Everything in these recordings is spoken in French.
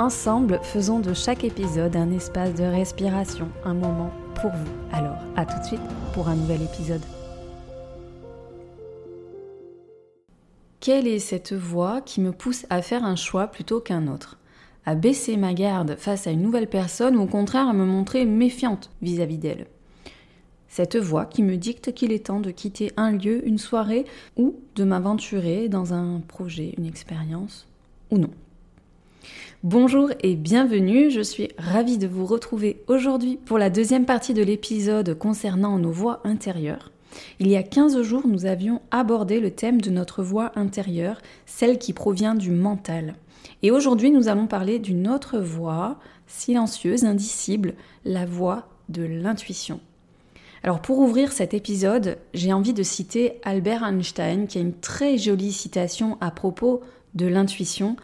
Ensemble, faisons de chaque épisode un espace de respiration, un moment pour vous. Alors, à tout de suite pour un nouvel épisode. Quelle est cette voix qui me pousse à faire un choix plutôt qu'un autre? À baisser ma garde face à une nouvelle personne ou au contraire à me montrer méfiante vis-à-vis d'elle? Cette voix qui me dicte qu'il est temps de quitter un lieu, une soirée ou de m'aventurer dans un projet, une expérience ou non. Bonjour et bienvenue, je suis ravie de vous retrouver aujourd'hui pour la deuxième partie de l'épisode concernant nos voix intérieures. Il y a 15 jours, nous avions abordé le thème de notre voix intérieure, celle qui provient du mental. Et aujourd'hui, nous allons parler d'une autre voix, silencieuse, indicible, la voix de l'intuition. Alors pour ouvrir cet épisode, j'ai envie de citer Albert Einstein qui a une très jolie citation à propos de l'intuition.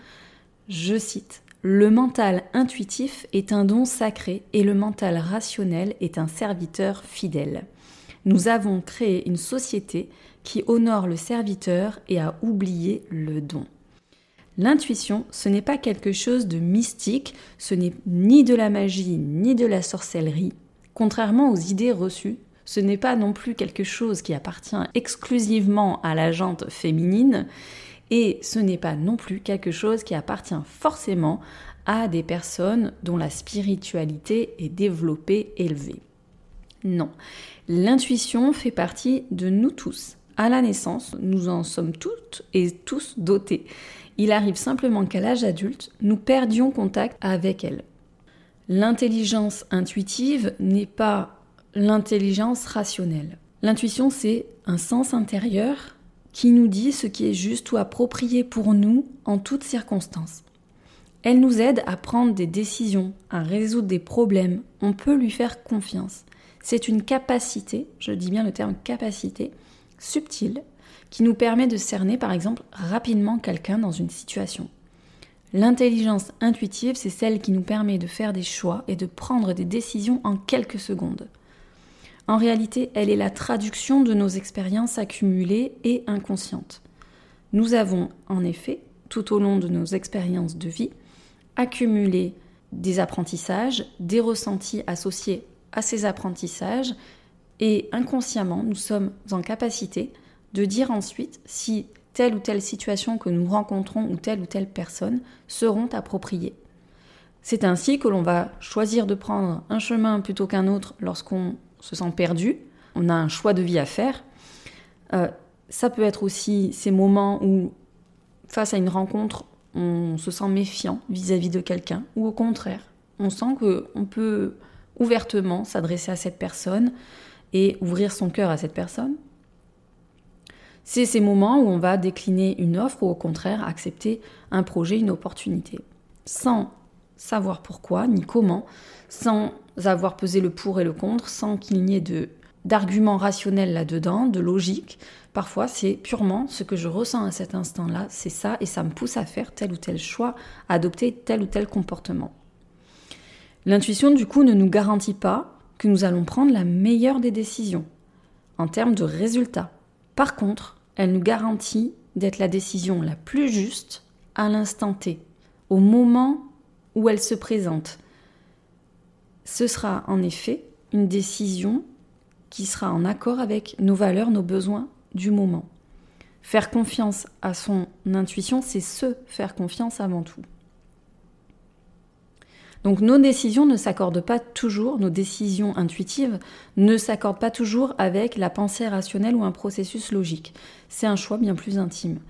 Je cite le mental intuitif est un don sacré et le mental rationnel est un serviteur fidèle. Nous avons créé une société qui honore le serviteur et a oublié le don. L'intuition, ce n'est pas quelque chose de mystique, ce n'est ni de la magie ni de la sorcellerie. Contrairement aux idées reçues, ce n'est pas non plus quelque chose qui appartient exclusivement à la jante féminine, et ce n'est pas non plus quelque chose qui appartient forcément à des personnes dont la spiritualité est développée, élevée. Non, l'intuition fait partie de nous tous. À la naissance, nous en sommes toutes et tous dotés. Il arrive simplement qu'à l'âge adulte, nous perdions contact avec elle. L'intelligence intuitive n'est pas l'intelligence rationnelle. L'intuition, c'est un sens intérieur qui nous dit ce qui est juste ou approprié pour nous en toutes circonstances. Elle nous aide à prendre des décisions, à résoudre des problèmes. On peut lui faire confiance. C'est une capacité, je dis bien le terme capacité, subtile, qui nous permet de cerner par exemple rapidement quelqu'un dans une situation. L'intelligence intuitive, c'est celle qui nous permet de faire des choix et de prendre des décisions en quelques secondes. En réalité, elle est la traduction de nos expériences accumulées et inconscientes. Nous avons, en effet, tout au long de nos expériences de vie, accumulé des apprentissages, des ressentis associés à ces apprentissages, et inconsciemment, nous sommes en capacité de dire ensuite si telle ou telle situation que nous rencontrons ou telle ou telle personne seront appropriées. C'est ainsi que l'on va choisir de prendre un chemin plutôt qu'un autre lorsqu'on se sent perdu, on a un choix de vie à faire. Euh, ça peut être aussi ces moments où, face à une rencontre, on se sent méfiant vis-à-vis de quelqu'un, ou au contraire, on sent qu'on peut ouvertement s'adresser à cette personne et ouvrir son cœur à cette personne. C'est ces moments où on va décliner une offre ou au contraire accepter un projet, une opportunité, sans savoir pourquoi ni comment, sans avoir pesé le pour et le contre, sans qu'il n'y ait de d'arguments rationnels là-dedans, de logique. Parfois, c'est purement ce que je ressens à cet instant-là, c'est ça, et ça me pousse à faire tel ou tel choix, à adopter tel ou tel comportement. L'intuition, du coup, ne nous garantit pas que nous allons prendre la meilleure des décisions en termes de résultats. Par contre, elle nous garantit d'être la décision la plus juste à l'instant T, au moment où elle se présente. Ce sera en effet une décision qui sera en accord avec nos valeurs, nos besoins du moment. Faire confiance à son intuition, c'est se faire confiance avant tout. Donc nos décisions ne s'accordent pas toujours, nos décisions intuitives ne s'accordent pas toujours avec la pensée rationnelle ou un processus logique. C'est un choix bien plus intime.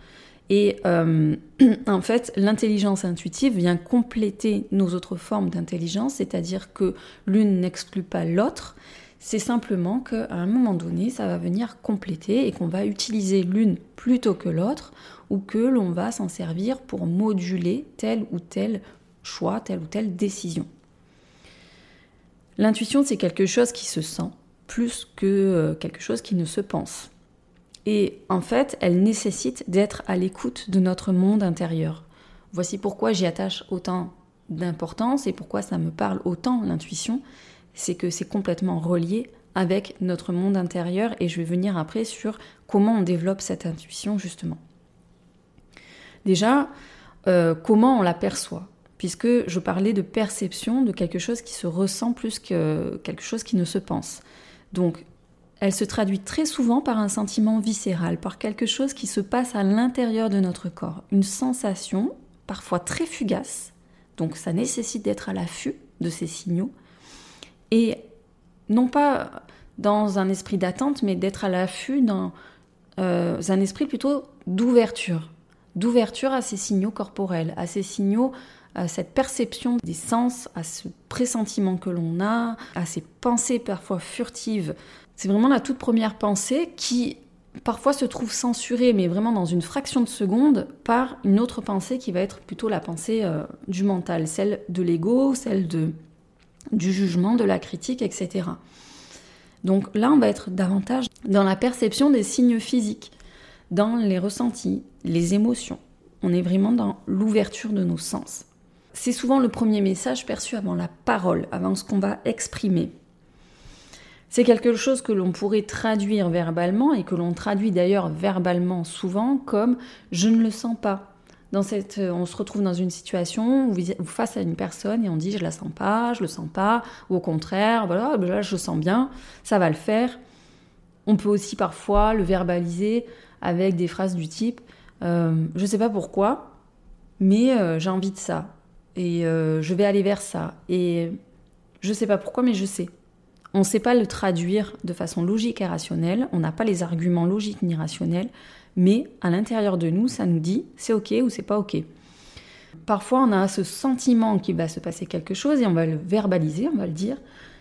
Et euh, en fait, l'intelligence intuitive vient compléter nos autres formes d'intelligence, c'est-à-dire que l'une n'exclut pas l'autre. C'est simplement qu'à un moment donné, ça va venir compléter et qu'on va utiliser l'une plutôt que l'autre ou que l'on va s'en servir pour moduler telle ou telle choix, telle ou telle décision. L'intuition, c'est quelque chose qui se sent plus que euh, quelque chose qui ne se pense. Et en fait, elle nécessite d'être à l'écoute de notre monde intérieur. Voici pourquoi j'y attache autant d'importance et pourquoi ça me parle autant l'intuition. C'est que c'est complètement relié avec notre monde intérieur et je vais venir après sur comment on développe cette intuition justement. Déjà, euh, comment on l'aperçoit Puisque je parlais de perception, de quelque chose qui se ressent plus que quelque chose qui ne se pense. Donc, elle se traduit très souvent par un sentiment viscéral, par quelque chose qui se passe à l'intérieur de notre corps, une sensation, parfois très fugace, donc ça nécessite d'être à l'affût de ces signaux, et non pas dans un esprit d'attente, mais d'être à l'affût dans euh, un esprit plutôt d'ouverture, d'ouverture à ces signaux corporels, à ces signaux, à cette perception des sens, à ce pressentiment que l'on a, à ces pensées parfois furtives c'est vraiment la toute première pensée qui parfois se trouve censurée, mais vraiment dans une fraction de seconde, par une autre pensée qui va être plutôt la pensée euh, du mental, celle de l'ego, celle de, du jugement, de la critique, etc. Donc là, on va être davantage dans la perception des signes physiques, dans les ressentis, les émotions. On est vraiment dans l'ouverture de nos sens. C'est souvent le premier message perçu avant la parole, avant ce qu'on va exprimer. C'est quelque chose que l'on pourrait traduire verbalement et que l'on traduit d'ailleurs verbalement souvent comme je ne le sens pas. Dans cette, on se retrouve dans une situation où face à une personne et on dit je la sens pas, je le sens pas, ou au contraire, voilà, ben là je sens bien, ça va le faire. On peut aussi parfois le verbaliser avec des phrases du type euh, je sais pas pourquoi, mais euh, j'ai envie de ça et euh, je vais aller vers ça et je sais pas pourquoi, mais je sais. On ne sait pas le traduire de façon logique et rationnelle, on n'a pas les arguments logiques ni rationnels, mais à l'intérieur de nous, ça nous dit c'est ok ou c'est pas ok. Parfois, on a ce sentiment qu'il va se passer quelque chose et on va le verbaliser, on va le dire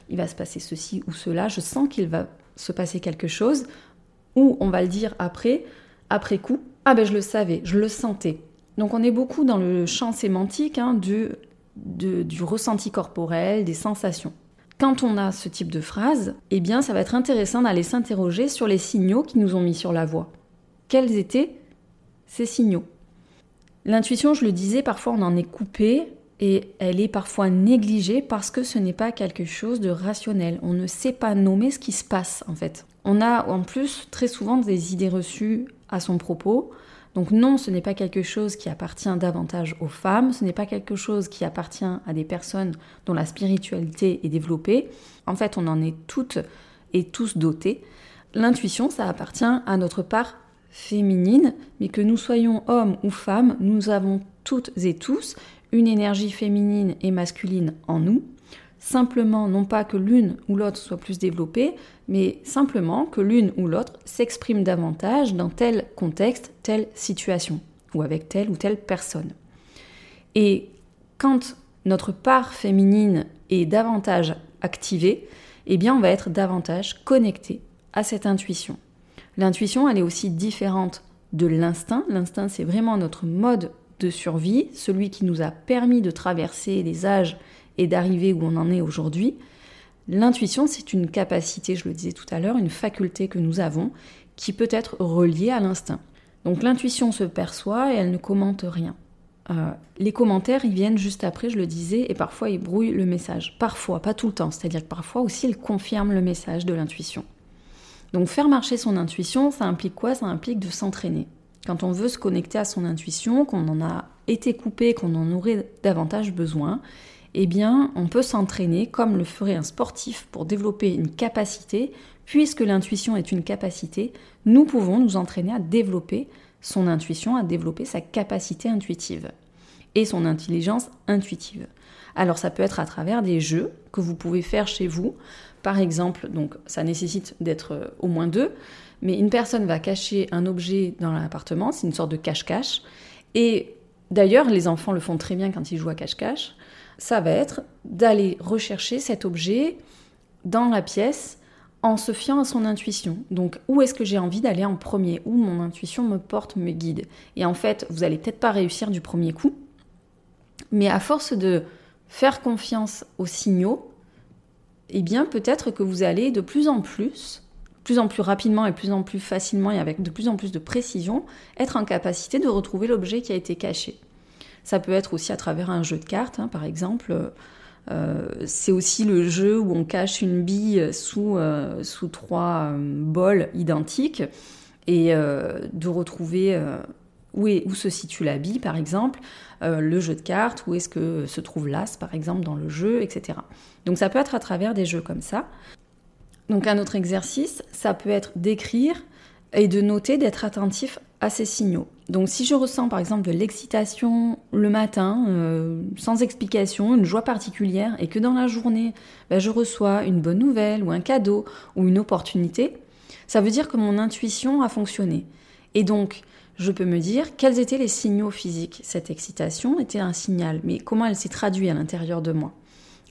il va se passer ceci ou cela, je sens qu'il va se passer quelque chose, ou on va le dire après, après coup, ah ben je le savais, je le sentais. Donc on est beaucoup dans le champ sémantique hein, du, du ressenti corporel, des sensations. Quand on a ce type de phrase, eh bien, ça va être intéressant d'aller s'interroger sur les signaux qui nous ont mis sur la voie. Quels étaient ces signaux? L'intuition, je le disais, parfois on en est coupé et elle est parfois négligée parce que ce n'est pas quelque chose de rationnel. On ne sait pas nommer ce qui se passe en fait. On a en plus très souvent des idées reçues à son propos donc non, ce n'est pas quelque chose qui appartient davantage aux femmes, ce n'est pas quelque chose qui appartient à des personnes dont la spiritualité est développée. En fait, on en est toutes et tous dotés. L'intuition, ça appartient à notre part féminine, mais que nous soyons hommes ou femmes, nous avons toutes et tous une énergie féminine et masculine en nous, simplement non pas que l'une ou l'autre soit plus développée, mais simplement que l'une ou l'autre s'exprime davantage dans tel contexte, telle situation, ou avec telle ou telle personne. Et quand notre part féminine est davantage activée, eh bien on va être davantage connecté à cette intuition. L'intuition, elle est aussi différente de l'instinct. L'instinct, c'est vraiment notre mode de survie, celui qui nous a permis de traverser les âges et d'arriver où on en est aujourd'hui. L'intuition, c'est une capacité, je le disais tout à l'heure, une faculté que nous avons qui peut être reliée à l'instinct. Donc l'intuition se perçoit et elle ne commente rien. Euh, les commentaires, ils viennent juste après, je le disais, et parfois ils brouillent le message. Parfois, pas tout le temps, c'est-à-dire que parfois aussi ils confirment le message de l'intuition. Donc faire marcher son intuition, ça implique quoi? Ça implique de s'entraîner. Quand on veut se connecter à son intuition, qu'on en a été coupé, qu'on en aurait davantage besoin, eh bien, on peut s'entraîner comme le ferait un sportif pour développer une capacité. Puisque l'intuition est une capacité, nous pouvons nous entraîner à développer son intuition, à développer sa capacité intuitive et son intelligence intuitive. Alors ça peut être à travers des jeux que vous pouvez faire chez vous. Par exemple, donc ça nécessite d'être euh, au moins deux, mais une personne va cacher un objet dans l'appartement, c'est une sorte de cache-cache. Et d'ailleurs, les enfants le font très bien quand ils jouent à cache-cache ça va être d'aller rechercher cet objet dans la pièce en se fiant à son intuition. Donc, où est-ce que j'ai envie d'aller en premier? Où mon intuition me porte, me guide? Et en fait, vous allez peut-être pas réussir du premier coup, Mais à force de faire confiance aux signaux, eh bien peut-être que vous allez de plus en plus, plus en plus rapidement et plus en plus facilement et avec de plus en plus de précision, être en capacité de retrouver l'objet qui a été caché. Ça peut être aussi à travers un jeu de cartes, hein, par exemple. Euh, c'est aussi le jeu où on cache une bille sous, euh, sous trois euh, bols identiques et de retrouver où, est, où, se situe la bille, par exemple, le jeu de cartes, où est-ce que se trouve l'as, par exemple, dans le jeu, etc. Donc ça peut être à travers des jeux comme ça. Donc un autre exercice, ça peut être d'écrire et de noter, d'être attentif à ces signaux. Donc si je ressens par exemple de l'excitation le matin, euh, sans explication, une joie particulière, et que dans la journée, ben, je reçois une bonne nouvelle ou un cadeau ou une opportunité, ça veut dire que mon intuition a fonctionné. Et donc, je peux me dire quels étaient les signaux physiques. Cette excitation était un signal, mais comment elle s'est traduite à l'intérieur de moi?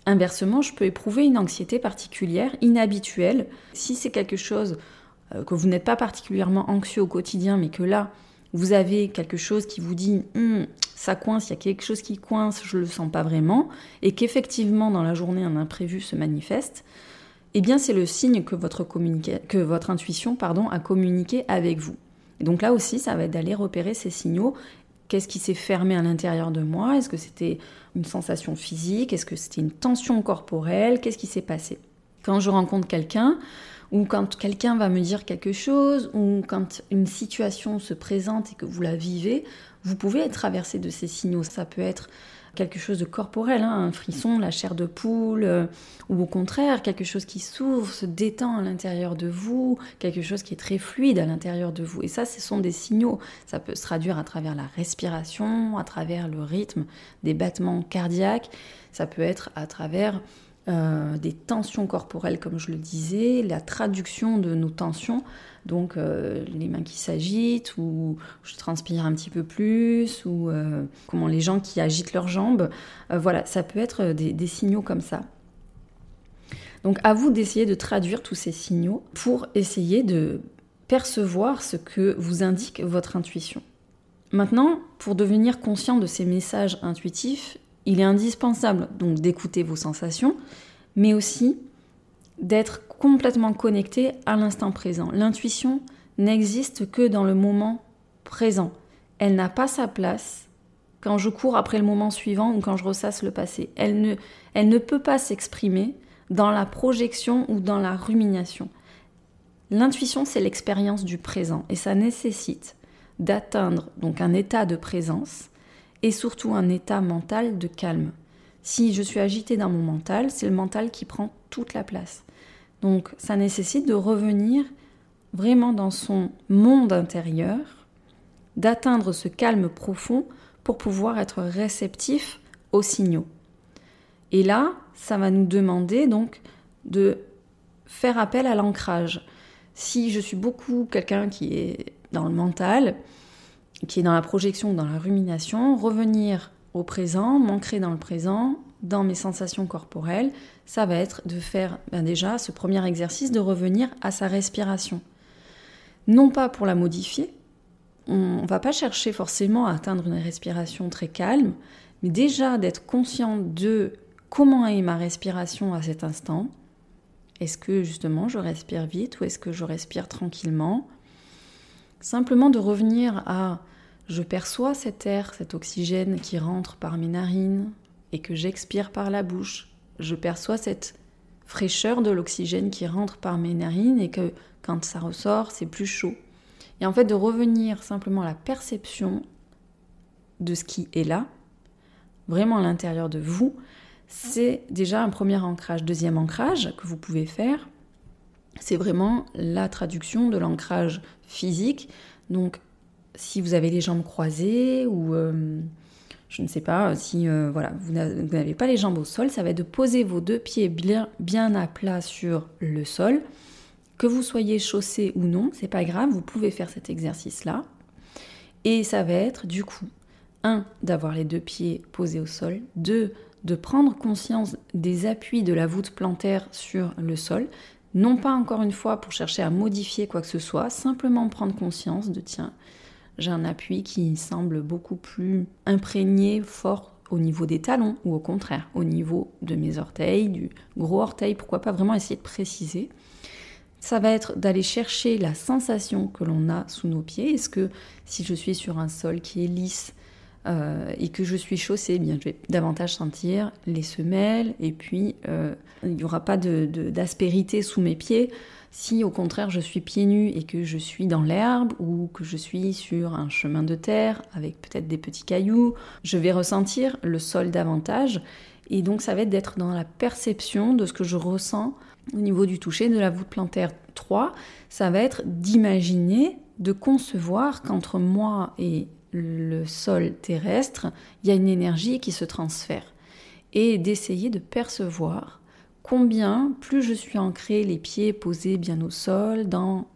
Inversement, je peux éprouver une anxiété particulière, inhabituelle. Si c'est quelque chose que vous n'êtes pas particulièrement anxieux au quotidien, mais que là, vous avez quelque chose qui vous dit hum, ça coince, il y a quelque chose qui coince, je le sens pas vraiment, et qu'effectivement dans la journée un imprévu se manifeste, eh bien c'est le signe que votre, que votre intuition pardon, a communiqué avec vous. Et donc là aussi, ça va être d'aller repérer ces signaux. Qu'est-ce qui s'est fermé à l'intérieur de moi? Est-ce que c'était une sensation physique? Est-ce que c'était une tension corporelle? Qu'est-ce qui s'est passé? Quand je rencontre quelqu'un, ou quand quelqu'un va me dire quelque chose, ou quand une situation se présente et que vous la vivez, vous pouvez être traversé de ces signaux. Ça peut être quelque chose de corporel, hein, un frisson, la chair de poule, euh, ou au contraire, quelque chose qui s'ouvre, se détend à l'intérieur de vous, quelque chose qui est très fluide à l'intérieur de vous. Et ça, ce sont des signaux. Ça peut se traduire à travers la respiration, à travers le rythme des battements cardiaques, ça peut être à travers euh, des tensions corporelles, comme je le disais, la traduction de nos tensions, donc euh, les mains qui s'agitent, ou je transpire un petit peu plus, ou euh, comment les gens qui agitent leurs jambes. voilà, ça peut être des, des signaux comme ça. Donc à vous d'essayer de traduire tous ces signaux pour essayer de percevoir ce que vous indique votre intuition. Maintenant, pour devenir conscient de ces messages intuitifs, il est indispensable donc d'écouter vos sensations, mais aussi d'être complètement connecté à l'instant présent. L'intuition n'existe que dans le moment présent. Elle n'a pas sa place quand je cours après le moment suivant ou quand je ressasse le passé. Elle ne, elle ne peut pas s'exprimer dans la projection ou dans la rumination. L'intuition, c'est l'expérience du présent et ça nécessite d'atteindre donc un état de présence et surtout un état mental de calme. Si je suis agitée dans mon mental, c'est le mental qui prend toute la place. Donc ça nécessite de revenir vraiment dans son monde intérieur, d'atteindre ce calme profond pour pouvoir être réceptif aux signaux. Et là, ça va nous demander donc de faire appel à l'ancrage. Si je suis beaucoup quelqu'un qui est dans le mental, qui est dans la projection, dans la rumination, revenir au présent, m'ancrer dans le présent, dans mes sensations corporelles, ça va être de faire ben déjà ce premier exercice de revenir à sa respiration. Non pas pour la modifier, on ne va pas chercher forcément à atteindre une respiration très calme, mais déjà d'être conscient de comment est ma respiration à cet instant. Est-ce que justement je respire vite ou est-ce que je respire tranquillement? Simplement de revenir à je perçois cet air, cet oxygène qui rentre par mes narines et que j'expire par la bouche. Je perçois cette fraîcheur de l'oxygène qui rentre par mes narines et que quand ça ressort, c'est plus chaud. Et en fait, de revenir simplement à la perception de ce qui est là, vraiment à l'intérieur de vous, c'est déjà un premier ancrage. Deuxième ancrage que vous pouvez faire, c'est vraiment la traduction de l'ancrage physique. Donc si vous avez les jambes croisées ou euh, je ne sais pas si euh, voilà, vous n'avez pas les jambes au sol, ça va être de poser vos deux pieds bien, bien à plat sur le sol. Que vous soyez chaussé ou non, c'est pas grave, vous pouvez faire cet exercice-là. Et ça va être du coup, un, d'avoir les deux pieds posés au sol, deux, de prendre conscience des appuis de la voûte plantaire sur le sol, non pas encore une fois pour chercher à modifier quoi que ce soit, simplement prendre conscience de tiens, j'ai un appui qui semble beaucoup plus imprégné, fort au niveau des talons ou au contraire au niveau de mes orteils, du gros orteil, pourquoi pas vraiment essayer de préciser. Ça va être d'aller chercher la sensation que l'on a sous nos pieds. Est-ce que si je suis sur un sol qui est lisse euh, et que je suis chaussée, eh bien je vais davantage sentir les semelles et puis euh, il n'y aura pas d'aspérité sous mes pieds. Si au contraire je suis pieds nus et que je suis dans l'herbe ou que je suis sur un chemin de terre avec peut-être des petits cailloux, je vais ressentir le sol davantage. Et donc ça va être d'être dans la perception de ce que je ressens au niveau du toucher de la voûte plantaire 3. Ça va être d'imaginer, de concevoir qu'entre moi et le sol terrestre, il y a une énergie qui se transfère. Et d'essayer de percevoir combien, plus je suis ancrée, les pieds posés bien au sol, dans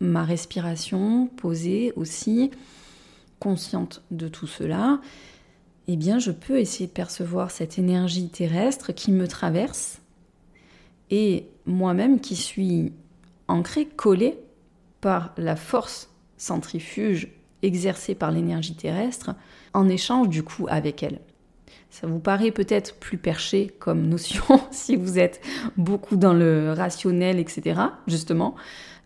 ma respiration posée aussi, consciente de tout cela, eh bien je peux essayer de percevoir cette énergie terrestre qui me traverse et moi-même qui suis ancrée, collée par la force centrifuge exercée par l'énergie terrestre, en échange du coup avec elle. Ça vous paraît peut-être plus perché comme notion si vous êtes beaucoup dans le rationnel, etc. Justement,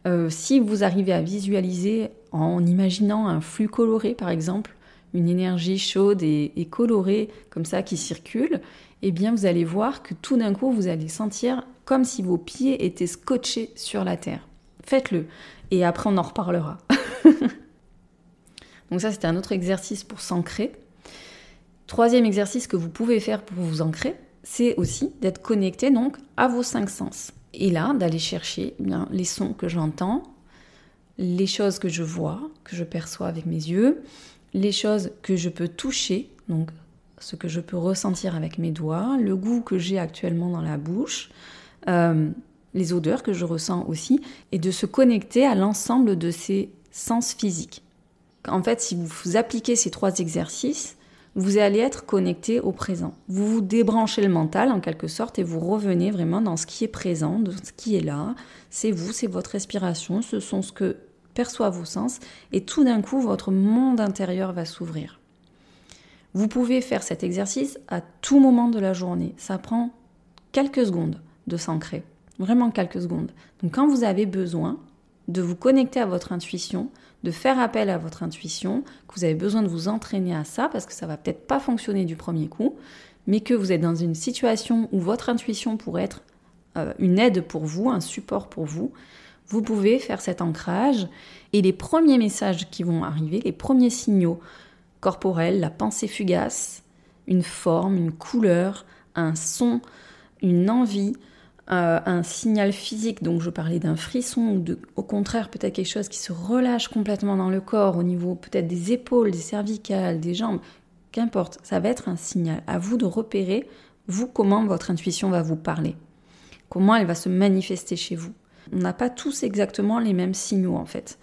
euh, si vous arrivez à visualiser en imaginant un flux coloré, par exemple, une énergie chaude et, et colorée comme ça qui circule, eh bien vous allez voir que tout d'un coup vous allez sentir comme si vos pieds étaient scotchés sur la terre. Faites-le et après on en reparlera. Donc ça c'était un autre exercice pour s'ancrer. Troisième exercice que vous pouvez faire pour vous ancrer, c'est aussi d'être connecté donc à vos cinq sens. Et là, d'aller chercher eh les sons que j'entends, les choses que je vois, que je perçois avec mes yeux, les choses que je peux toucher, donc ce que je peux ressentir avec mes doigts, le goût que j'ai actuellement dans la bouche, euh, les odeurs que je ressens aussi, et de se connecter à l'ensemble de ces sens physiques. En fait, si vous appliquez ces trois exercices, vous allez être connecté au présent. Vous vous débranchez le mental en quelque sorte et vous revenez vraiment dans ce qui est présent, dans ce qui est là. C'est vous, c'est votre respiration, ce sont ce que perçoivent vos sens et tout d'un coup votre monde intérieur va s'ouvrir. Vous pouvez faire cet exercice à tout moment de la journée. Ça prend quelques secondes de s'ancrer, vraiment quelques secondes. Donc quand vous avez besoin de vous connecter à votre intuition, de faire appel à votre intuition, que vous avez besoin de vous entraîner à ça parce que ça va peut-être pas fonctionner du premier coup, mais que vous êtes dans une situation où votre intuition pourrait être euh, une aide pour vous, un support pour vous, vous pouvez faire cet ancrage et les premiers messages qui vont arriver, les premiers signaux corporels, la pensée fugace, une forme, une couleur, un son, une envie, euh, un signal physique, donc je parlais d'un frisson, ou de, au contraire peut-être quelque chose qui se relâche complètement dans le corps, au niveau peut-être des épaules, des cervicales, des jambes, qu'importe, ça va être un signal. À vous de repérer, vous, comment votre intuition va vous parler, comment elle va se manifester chez vous. On n'a pas tous exactement les mêmes signaux en fait.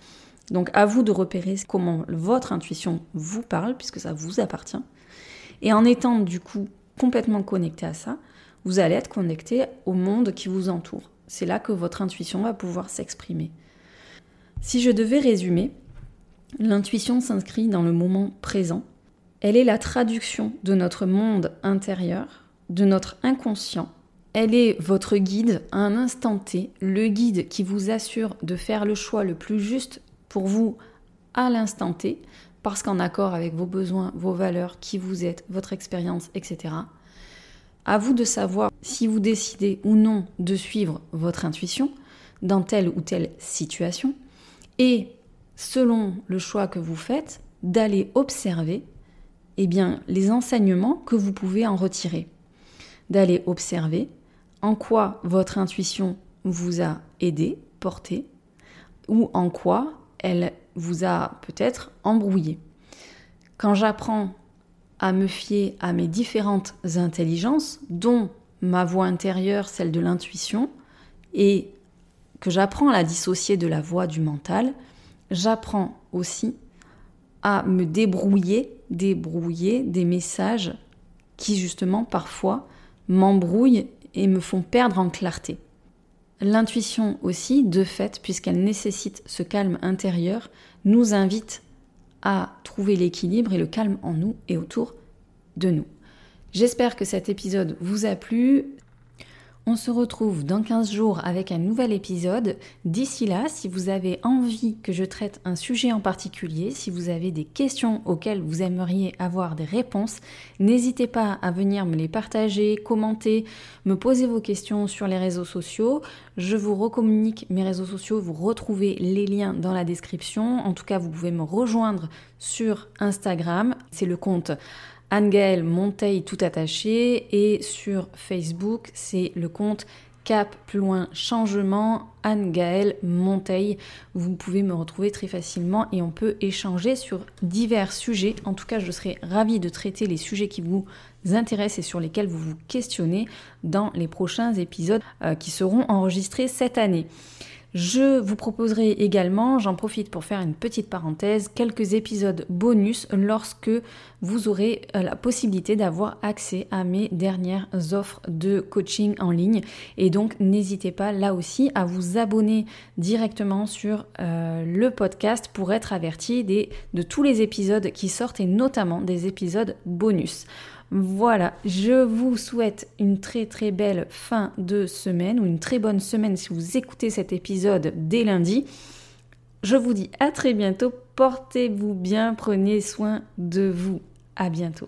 Donc à vous de repérer comment votre intuition vous parle, puisque ça vous appartient. Et en étant du coup complètement connecté à ça, vous allez être connecté au monde qui vous entoure. C'est là que votre intuition va pouvoir s'exprimer. Si je devais résumer, l'intuition s'inscrit dans le moment présent. Elle est la traduction de notre monde intérieur, de notre inconscient. Elle est votre guide à un instant T, le guide qui vous assure de faire le choix le plus juste pour vous à l'instant T, parce qu'en accord avec vos besoins, vos valeurs, qui vous êtes, votre expérience, etc. À vous de savoir si vous décidez ou non de suivre votre intuition dans telle ou telle situation et selon le choix que vous faites, d'aller observer eh bien, les enseignements que vous pouvez en retirer. D'aller observer en quoi votre intuition vous a aidé, porté, ou en quoi elle vous a peut-être embrouillé. Quand j'apprends à me fier à mes différentes intelligences, dont ma voix intérieure, celle de l'intuition, et que j'apprends à la dissocier de la voix du mental, j'apprends aussi à me débrouiller, débrouiller des messages qui justement parfois m'embrouillent et me font perdre en clarté. L'intuition aussi, de fait, puisqu'elle nécessite ce calme intérieur, nous invite à trouver l'équilibre et le calme en nous et autour de nous. J'espère que cet épisode vous a plu. On se retrouve dans 15 jours avec un nouvel épisode. D'ici là, si vous avez envie que je traite un sujet en particulier, si vous avez des questions auxquelles vous aimeriez avoir des réponses, n'hésitez pas à venir me les partager, commenter, me poser vos questions sur les réseaux sociaux. Je vous recommunique mes réseaux sociaux, vous retrouvez les liens dans la description. En tout cas, vous pouvez me rejoindre sur Instagram. C'est le compte Anne-Gaëlle Monteil tout attaché et sur Facebook c'est le compte Cap plus loin changement Anne-Gaëlle Monteil. Vous pouvez me retrouver très facilement et on peut échanger sur divers sujets. En tout cas, je serai ravie de traiter les sujets qui vous intéressent et sur lesquels vous vous questionnez dans les prochains épisodes euh, qui seront enregistrés cette année. Je vous proposerai également, j'en profite pour faire une petite parenthèse, quelques épisodes bonus lorsque vous aurez euh, la possibilité d'avoir accès à mes dernières offres de coaching en ligne. Et donc n'hésitez pas là aussi à vous abonner directement sur euh, le podcast pour être averti de tous les épisodes qui sortent et notamment des épisodes bonus. Voilà, je vous souhaite une très très belle fin de semaine ou une très bonne semaine si vous écoutez cet épisode dès lundi. Je vous dis à très bientôt, portez-vous bien, prenez soin de vous. À bientôt.